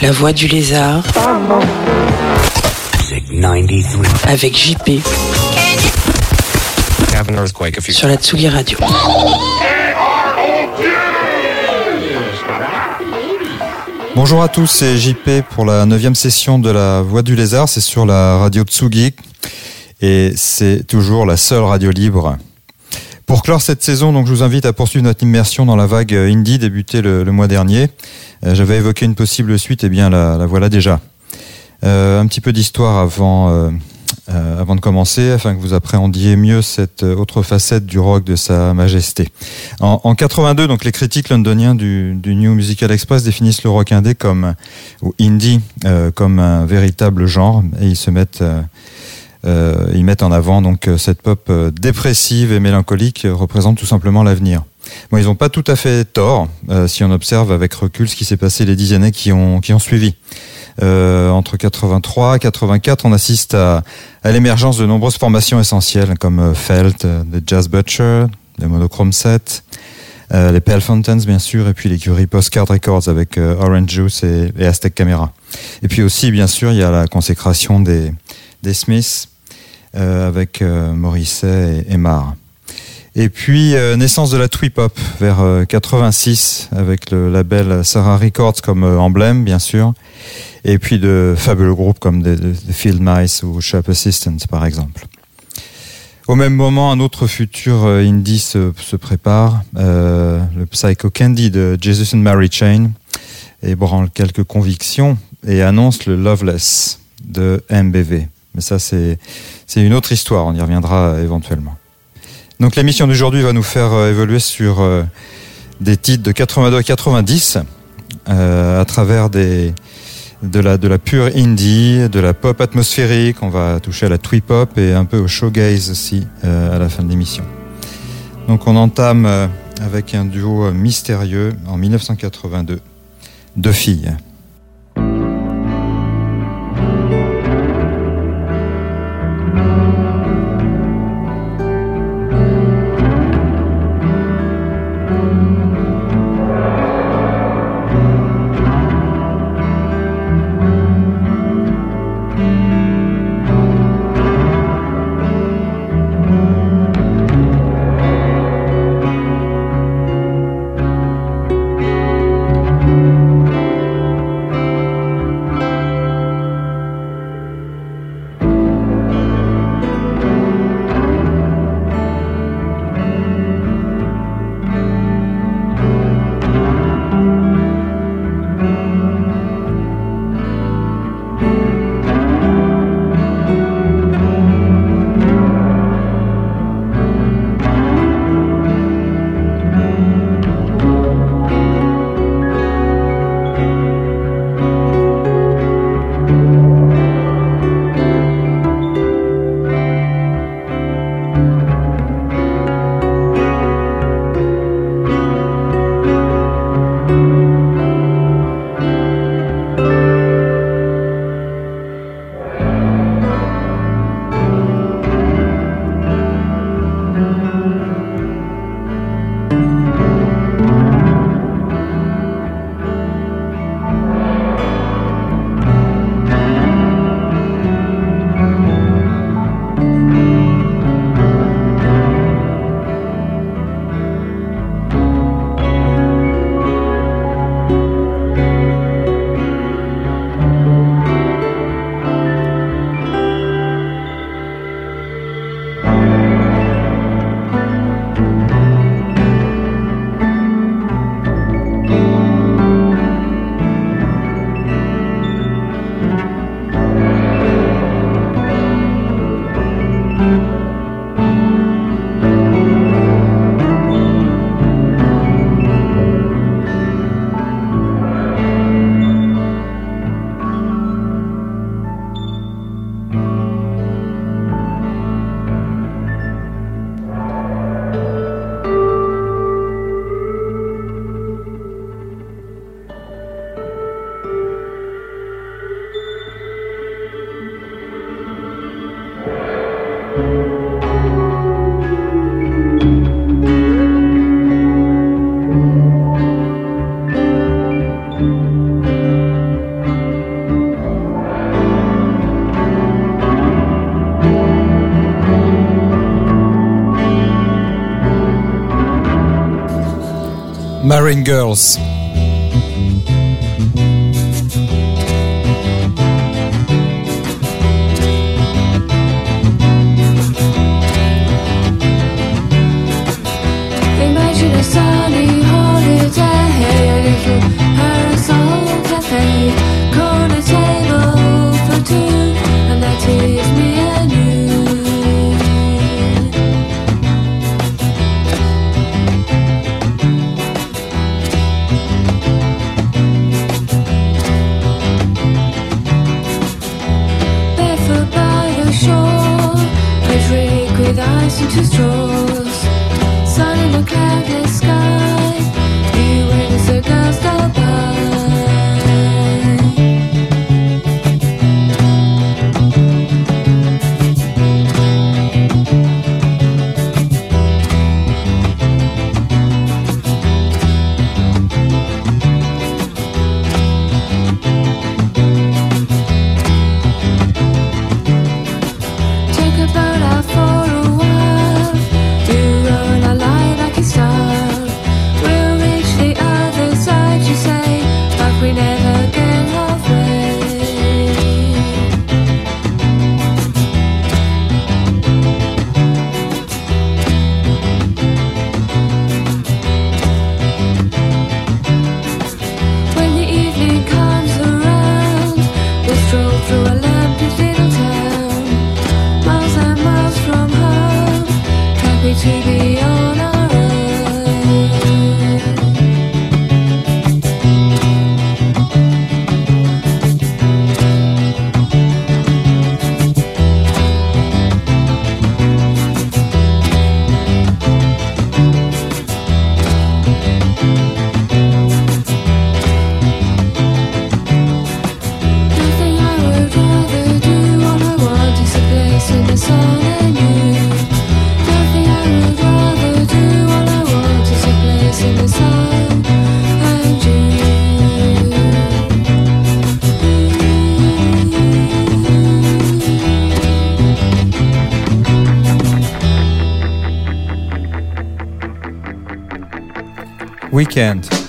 La voix du lézard. Avec JP. have an earthquake if you Sur la Tsugi Radio. Bonjour à tous, c'est JP pour la neuvième session de la Voix du Lézard. C'est sur la radio Tsugi et c'est toujours la seule radio libre. Pour clore cette saison, donc, je vous invite à poursuivre notre immersion dans la vague indie débutée le, mois dernier. Euh, J'avais évoqué une possible suite, et bien la, voilà déjà. Euh, un petit peu d'histoire avant, euh, euh, de commencer, afin que vous appréhendiez mieux cette euh, autre facette du rock de Sa Majesté. En, en 82, donc les critiques londoniens du, New Musical Express définissent le rock indé comme indie euh, comme un véritable genre et ils se mettent euh, ils mettent en avant donc euh, cette pop euh, dépressive et mélancolique euh, représente tout simplement l'avenir. Bon, ils n'ont pas tout à fait tort euh, si on observe avec recul ce qui s'est passé les dix années qui ont qui ont suivi. Euh, entre 83 et 84, on assiste à, à l'émergence de nombreuses formations essentielles comme Felt, The Jazz Butcher, les Monochrome 7, euh, les Pale Fountains bien sûr, et puis l'écurie Postcard Records avec Orange Juice et, et Aztec Camera. Et puis aussi, bien sûr, il y a la consécration des, des Smiths avec euh, Morisset et, et Marr. Et puis euh, naissance de la trip hop vers euh, 86 avec le label Sarah Records comme euh, emblème bien sûr, et puis de fabuleux groupes comme The, Field Mice ou Sharp Assistants par exemple. Au même moment, un autre futur euh, indie se, se prépare, euh, le Psycho Candy de Jesus and Mary Chain, ébranle quelques convictions et annonce le Loveless de MBV. Mais ça, c'est une autre histoire, on y reviendra euh, éventuellement. Donc l'émission d'aujourd'hui va nous faire euh, évoluer sur euh, des titres de 82 à 90 euh, à travers de, la, pure indie, de la pop atmosphérique, on va toucher à la twee pop et un peu au showgaze aussi à la fin de l'émission. Donc on entame avec un duo mystérieux en 1982, deux filles. Marine Girls. With ice Weekend.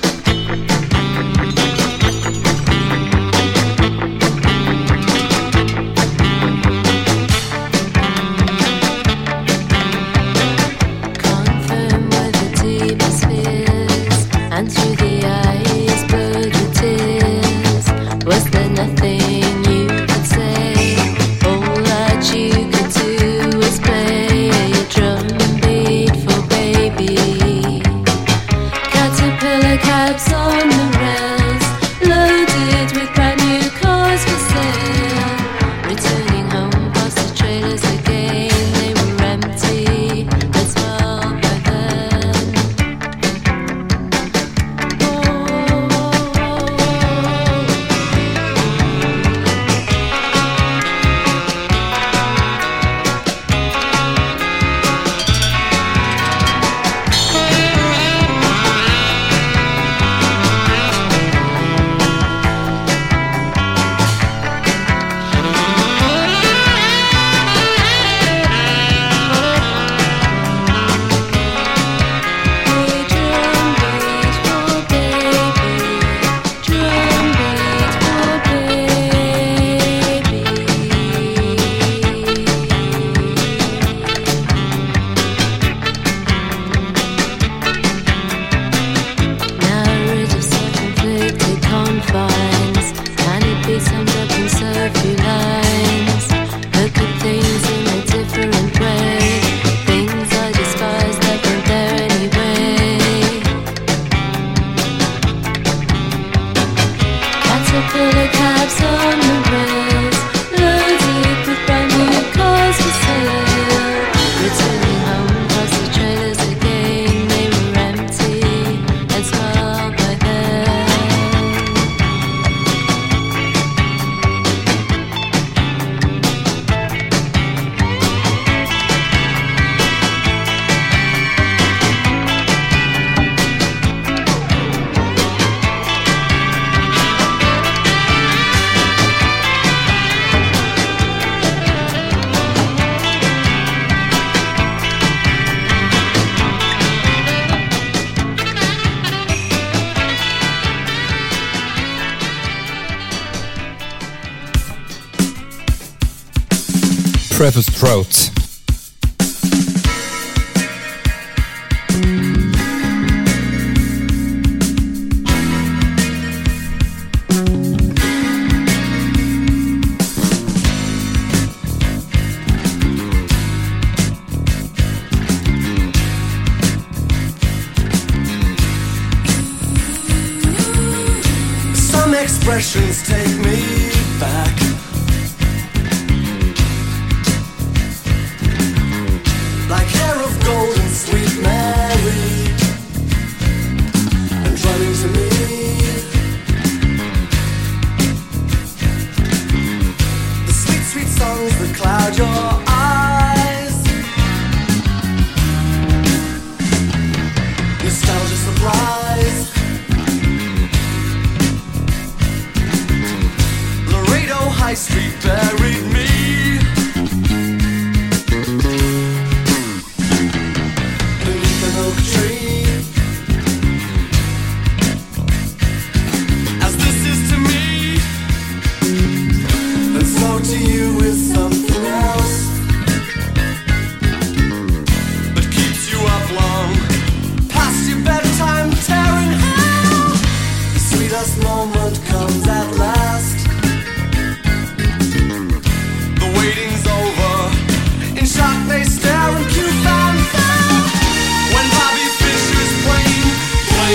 breath of throat.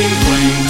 wing, wing.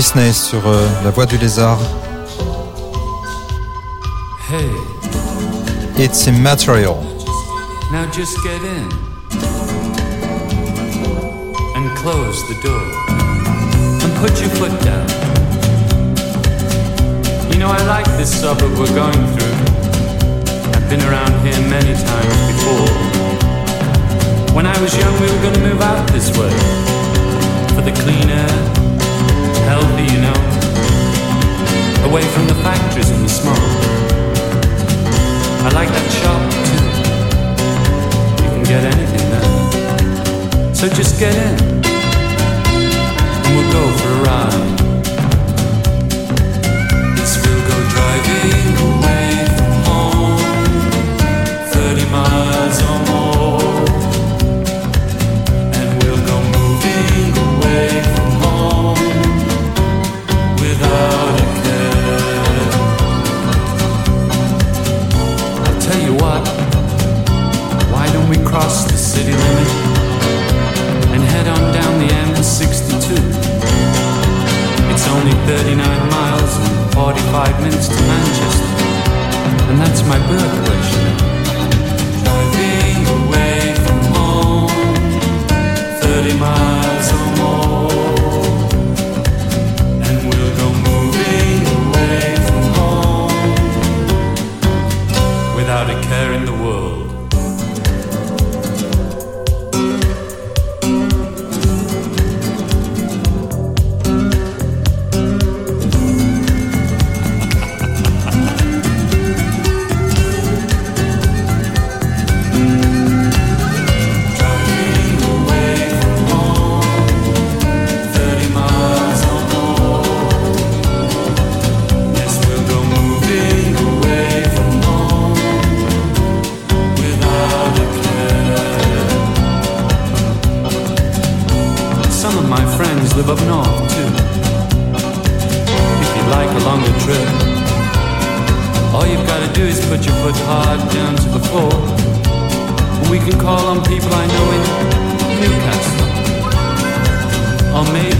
Disney sur euh, La Voix du Lézard. Hey, It's immaterial. now just get in and close the door and put your foot down. You know, I like this suburb we're going through. I've been around here many times before. When I was young, we were going to move out this way for the clean away from the factories and the smoke. I like that shop too. You can get anything there. So just get in and we'll go for a ride. City limit and head on down the M62? It's only 39 miles and 45 minutes to Manchester, and that's my birthplace. Driving away from home, 30 miles or maybe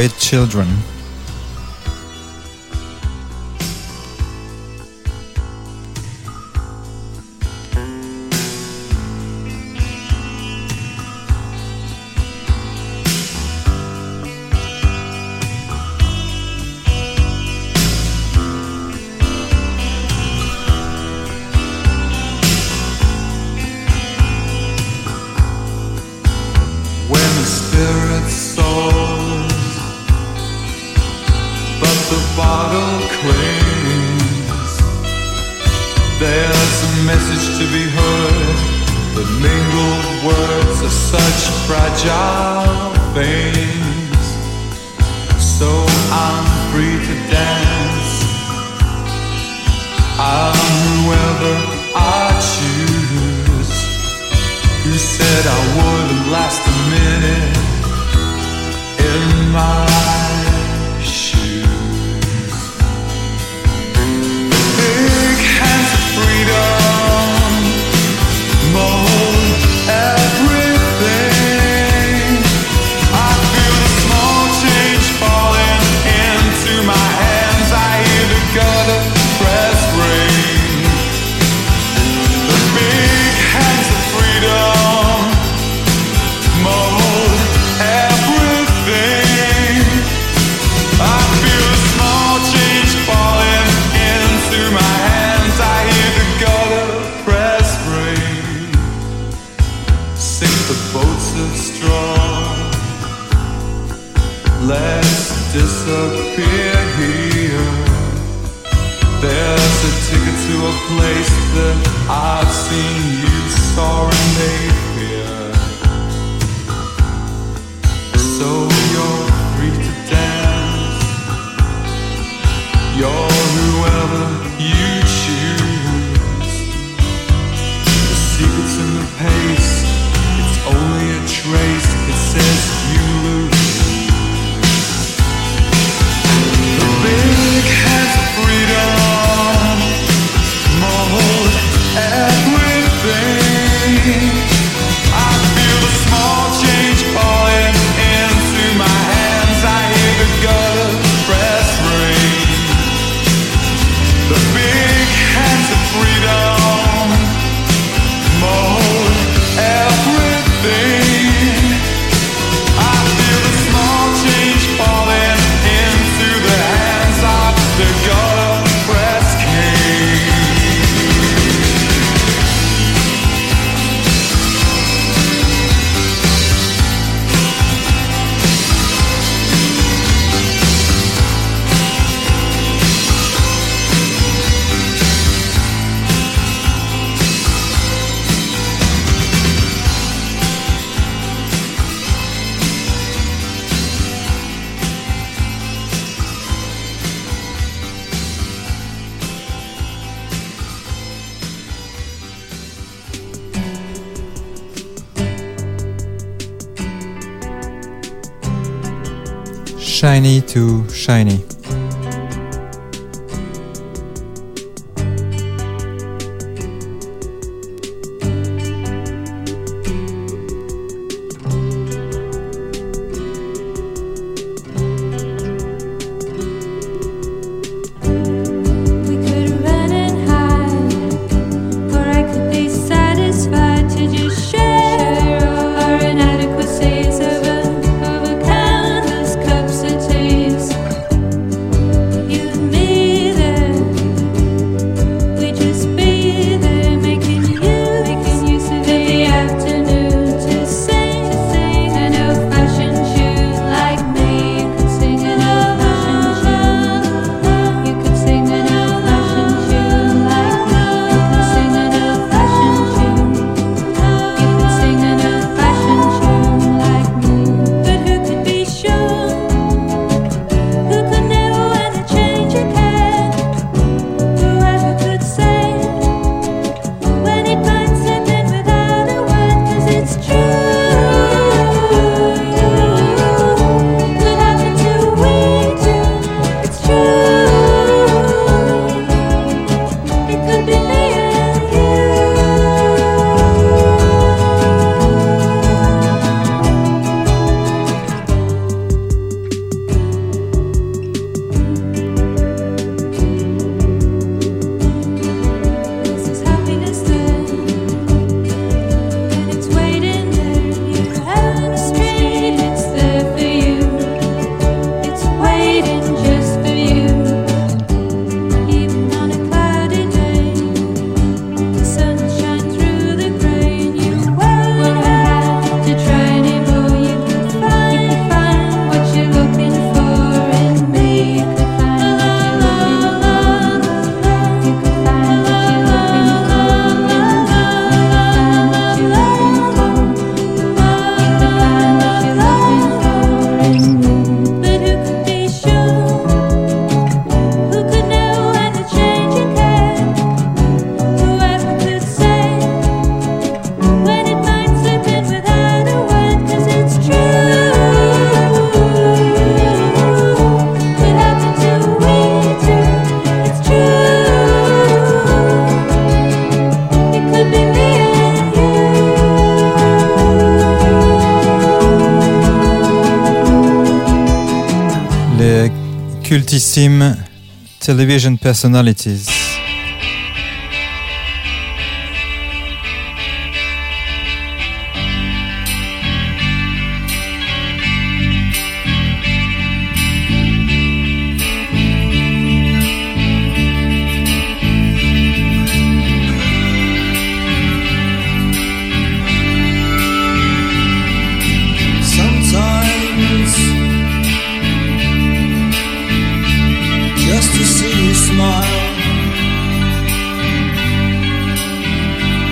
Railway Children. To be heard. The mingled words are such fragile things. So I'm free to dance. I'm whoever I choose. You said I wouldn't last a minute. In my shoes. Big hands of freedom shiny. Cultissimes television personalities. To see you smile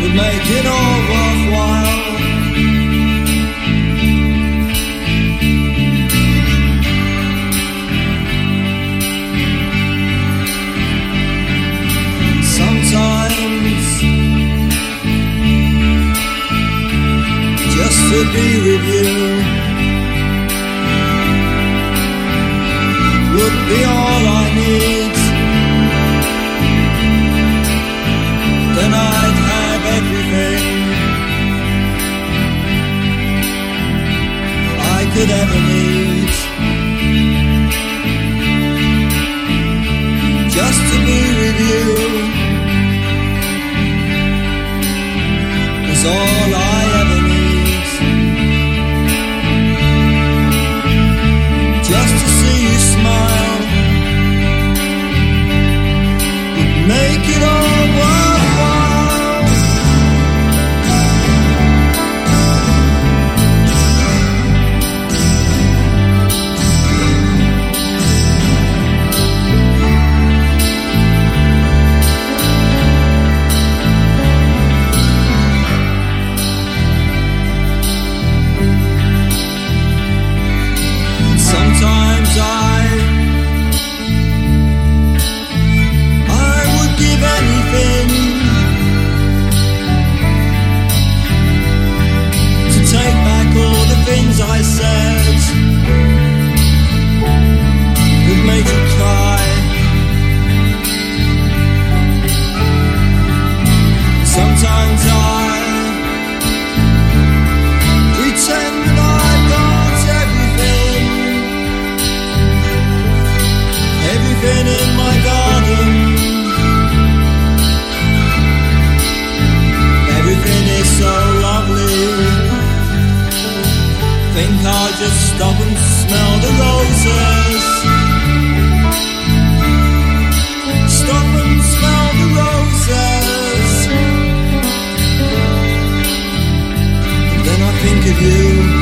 would make it all worthwhile. Sometimes just to be with you could ever need. Just to be with you is all I ever need. just to see you smile would make it all worthwhile. Just stop and smell the roses. Stop and smell the roses. And then I think of you.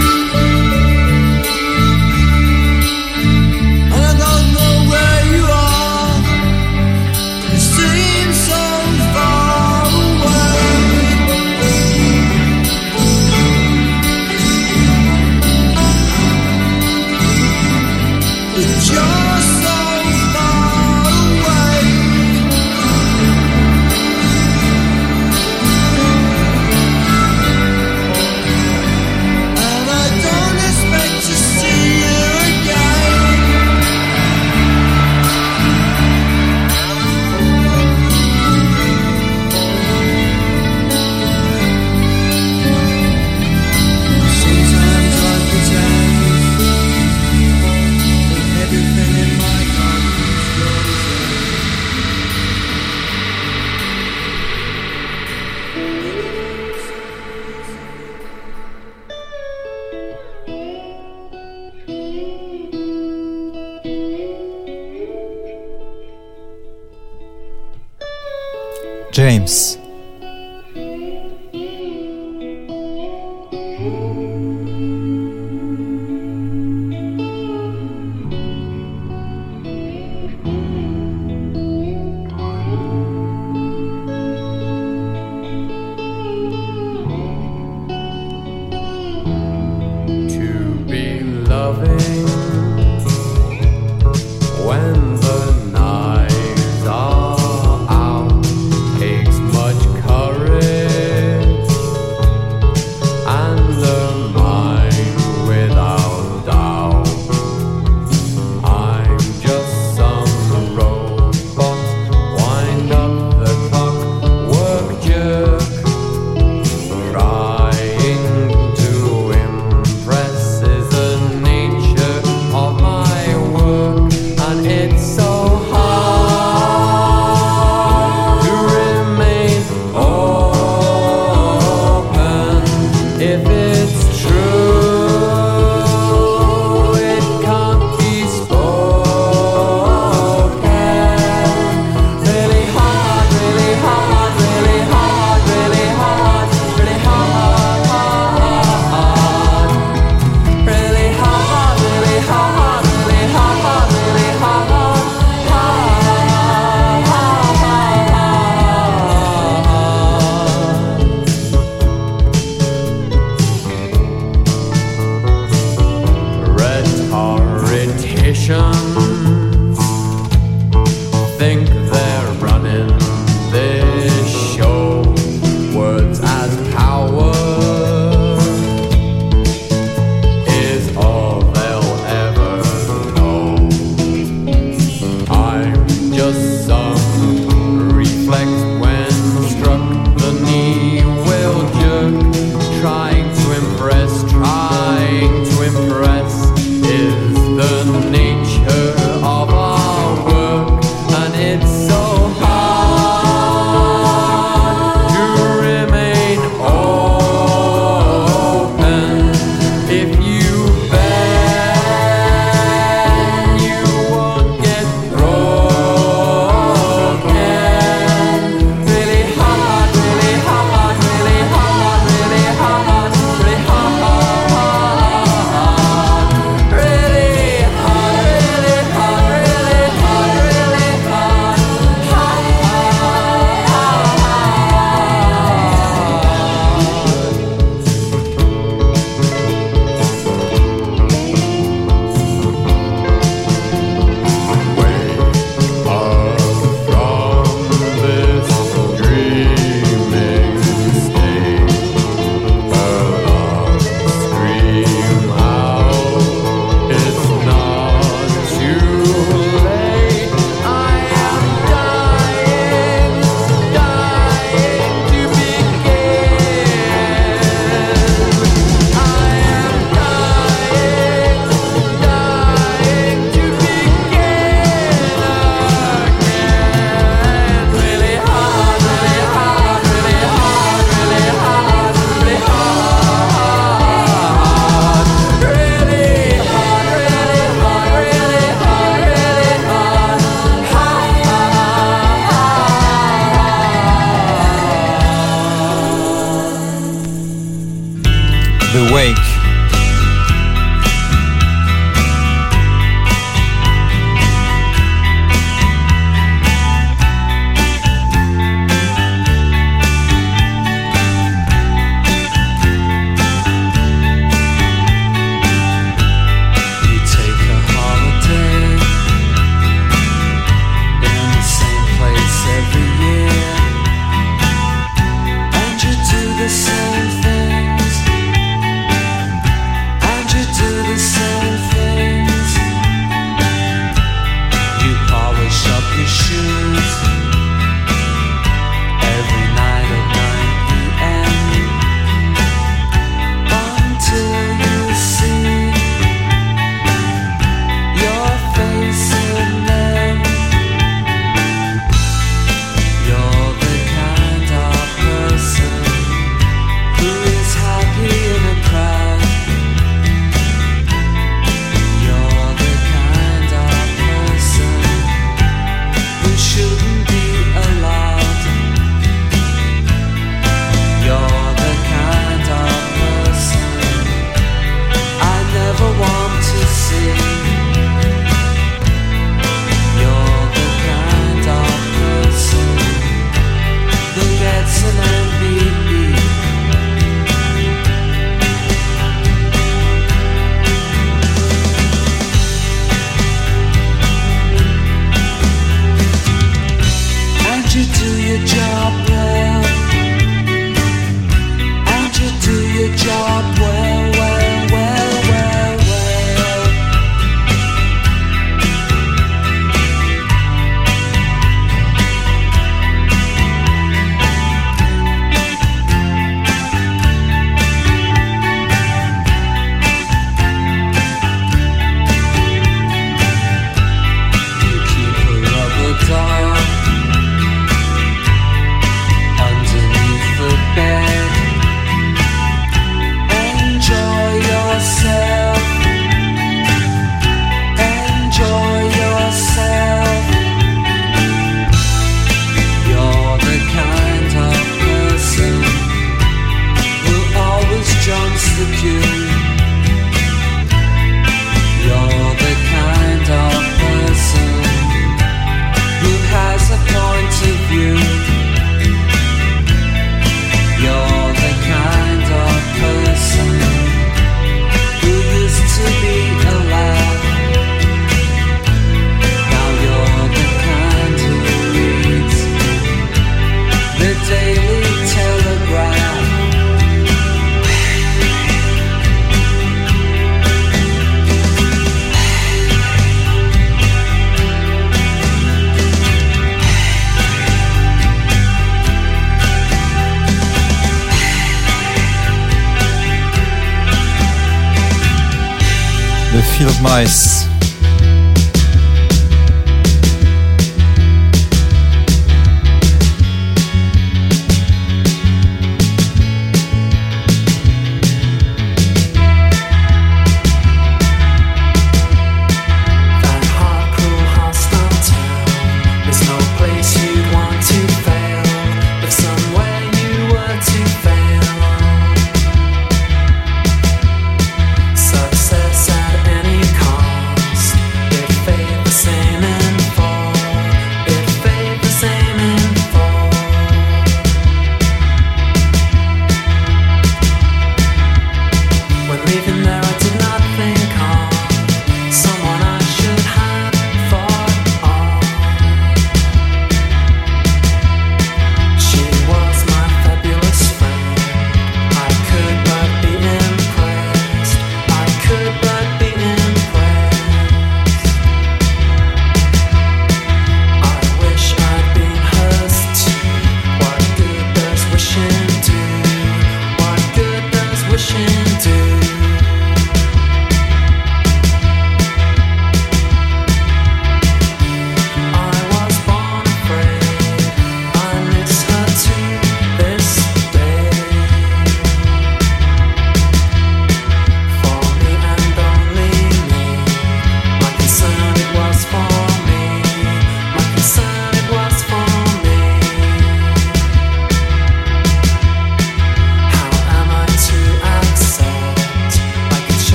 positivas mais.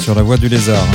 Sur la voie du lézard.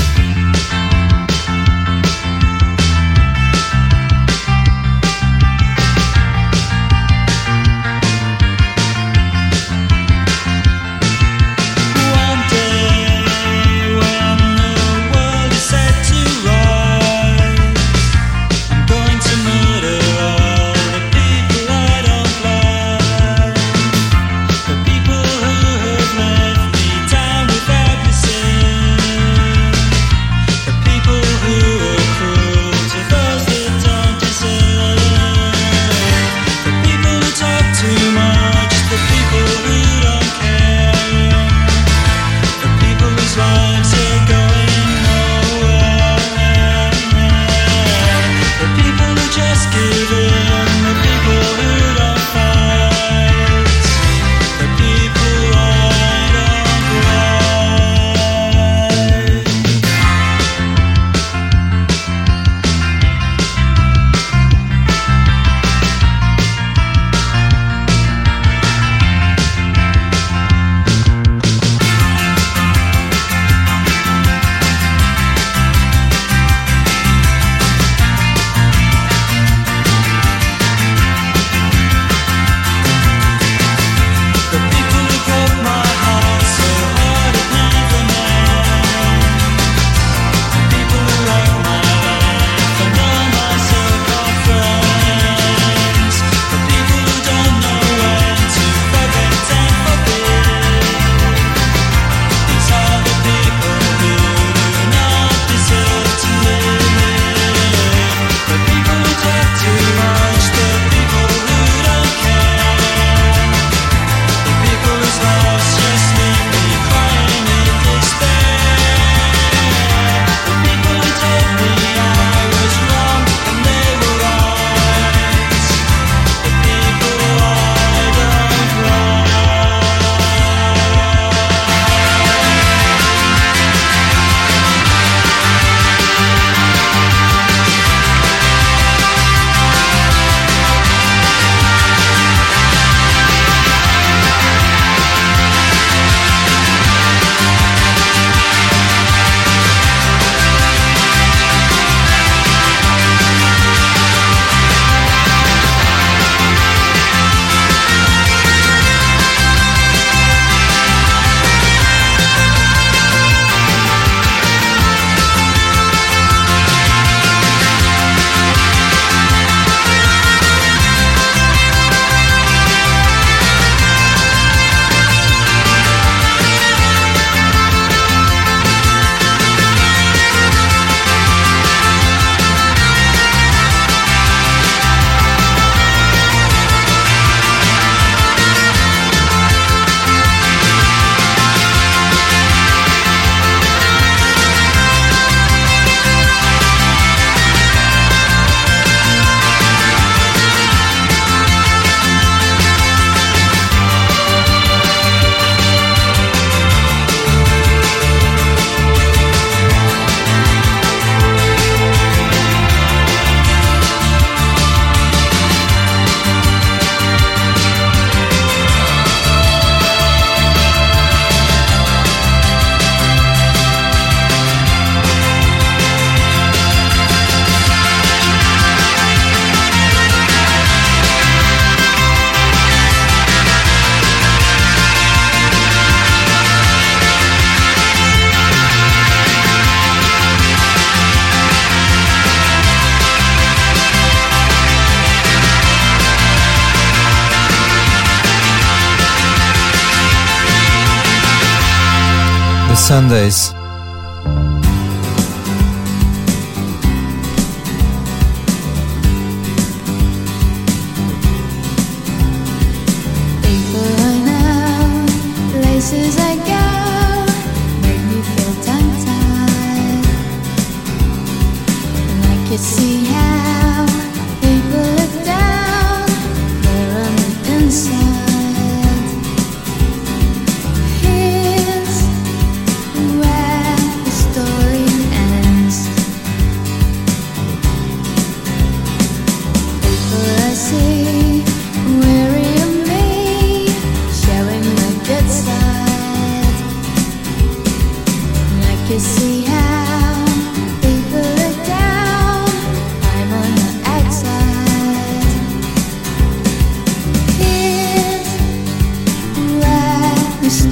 Sundays.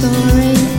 Story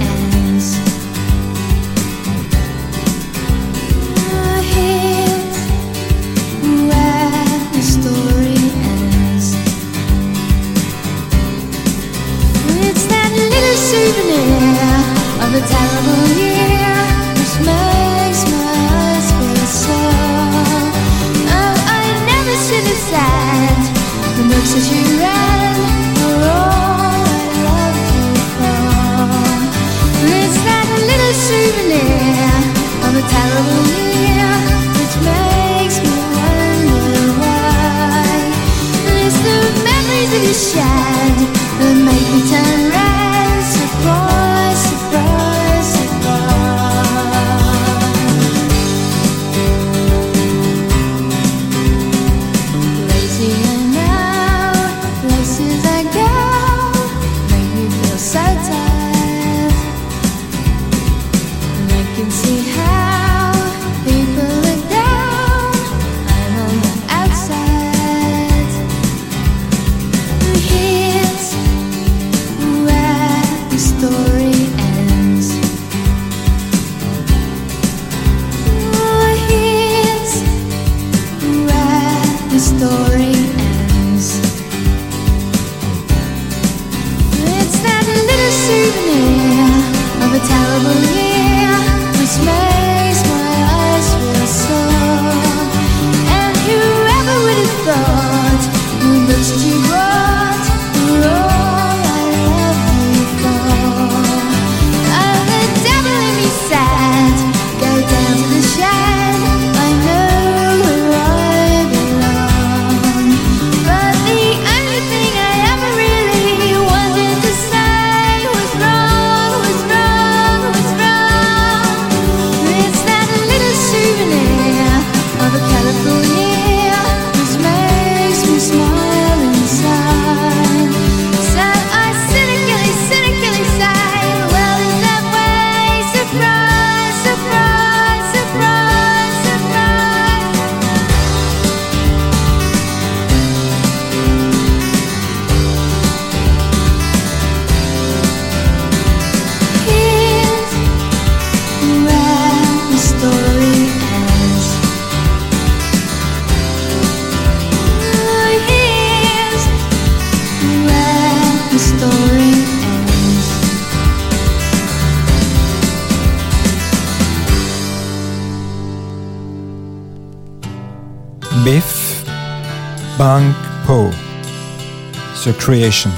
Creation.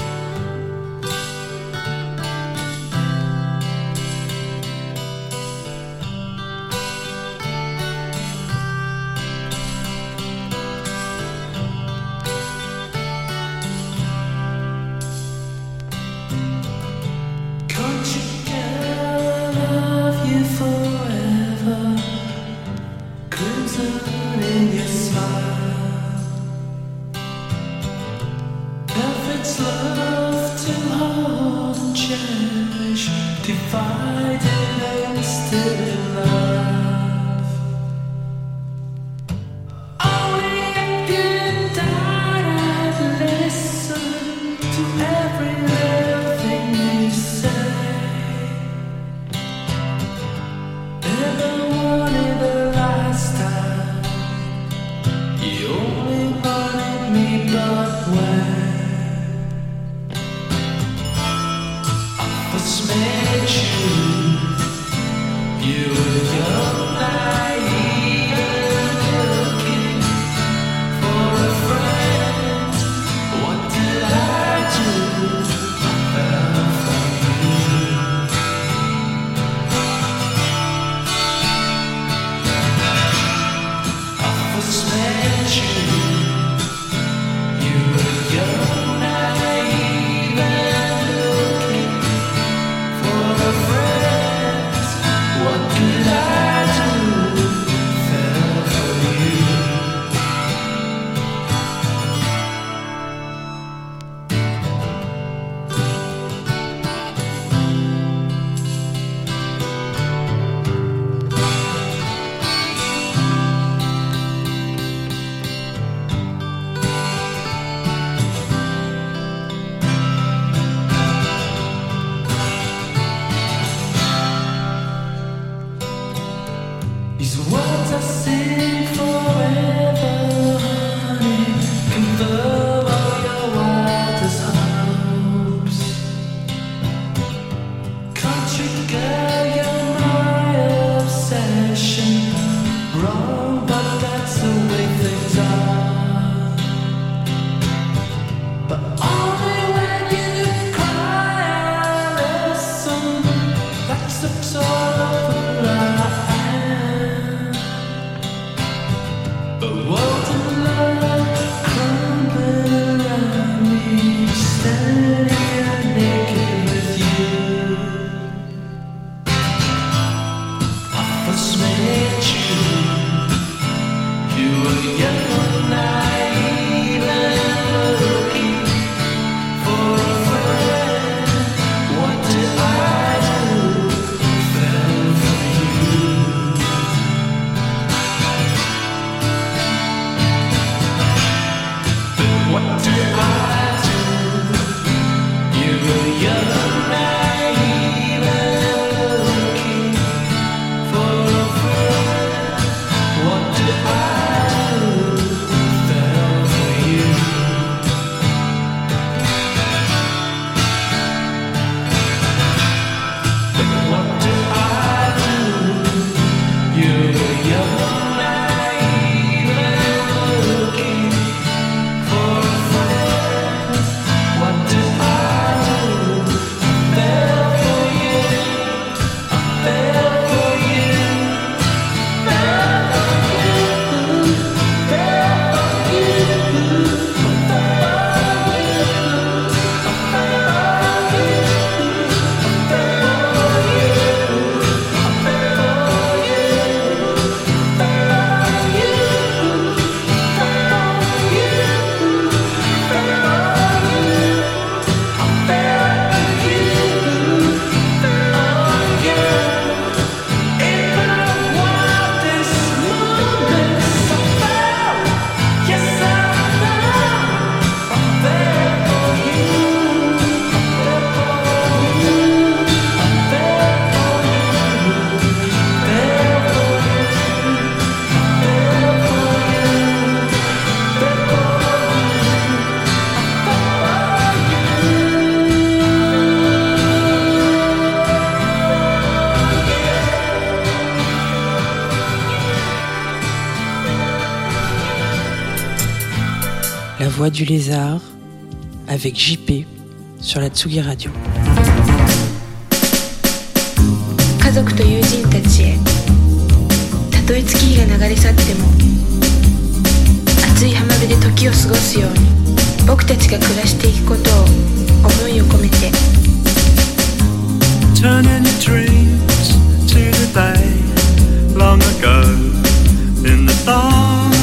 Voix du Lézard avec JP sur la Tsugi Radio. 家族と友人たちへたとえ月日が流れ去っても熱い浜辺で時を過ごすように僕たちが暮らしていくことを思いを込めて Turning your dreams to the day long ago in the dark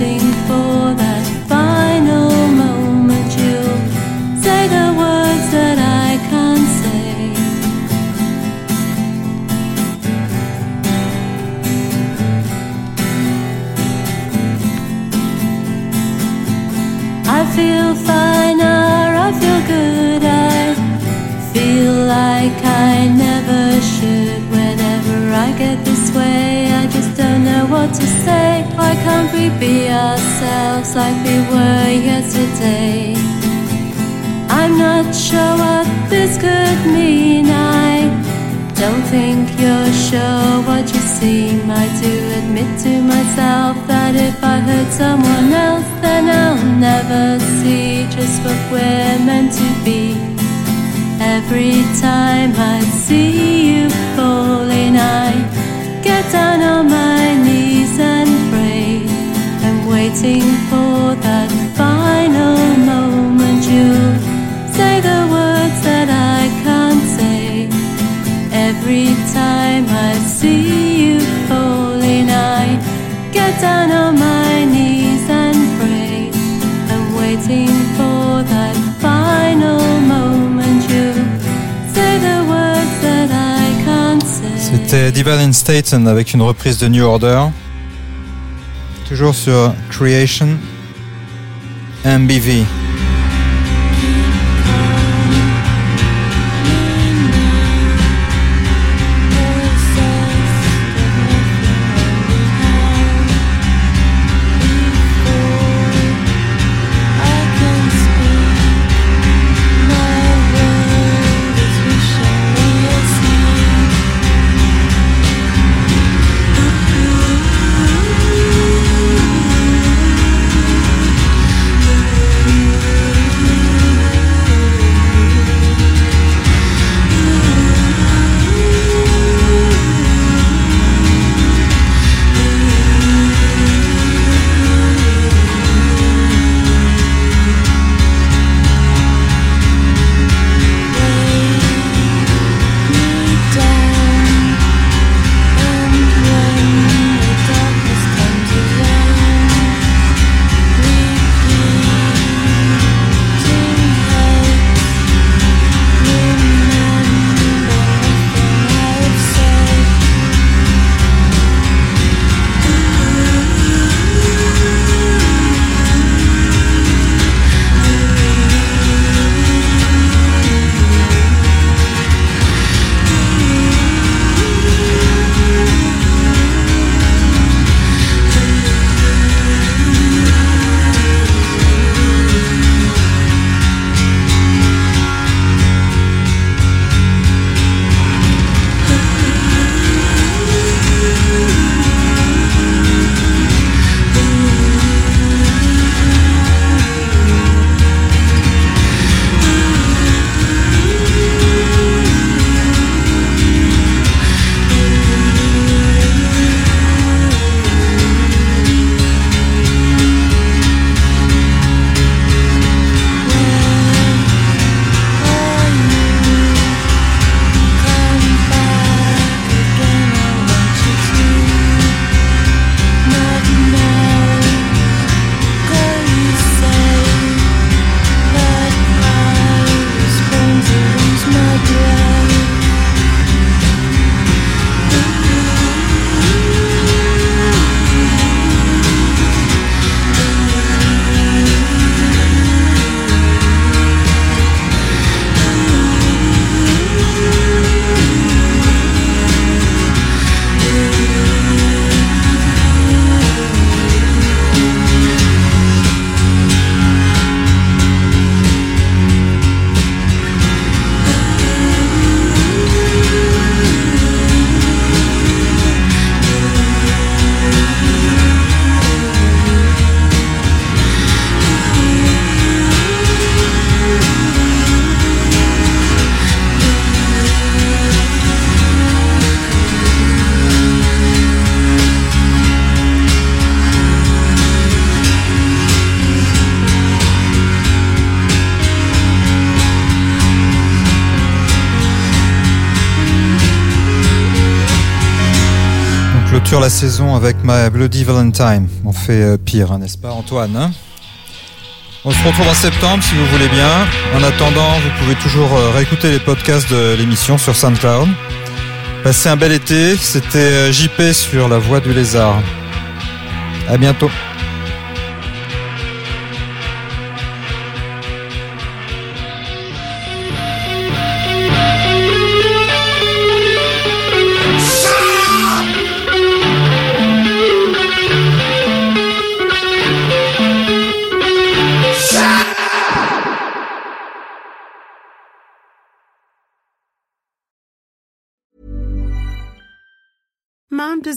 waiting for that final moment you'll say the words that I can't say. I feel finer, I feel good, I feel like I never should. Whenever I get this way, I just don't know what to say. Be ourselves like we were yesterday? I'm not sure what this could mean. I don't think you're sure what you seem. I do admit to myself that if I hurt someone else, then I'll never see just what we're meant to be. Every time I see you falling, I get down on my knees and waiting for that final moment you'll say the words that I can't say. Every time I see you falling, I get down on my knees and pray. I'm waiting for that final moment you say the words that I can't say. C'était Devine Statton avec une reprise de New Order. Toujours sur Creation MBV. La saison avec My Bloody Valentine. On fait euh, pire, hein, n'est-ce pas Antoine hein? On se retrouve en septembre si vous voulez bien. En attendant, vous pouvez toujours euh, réécouter les podcasts de l'émission sur SoundCloud. Passez un bel été. C'était euh, JP sur la voie du lézard. À bientôt.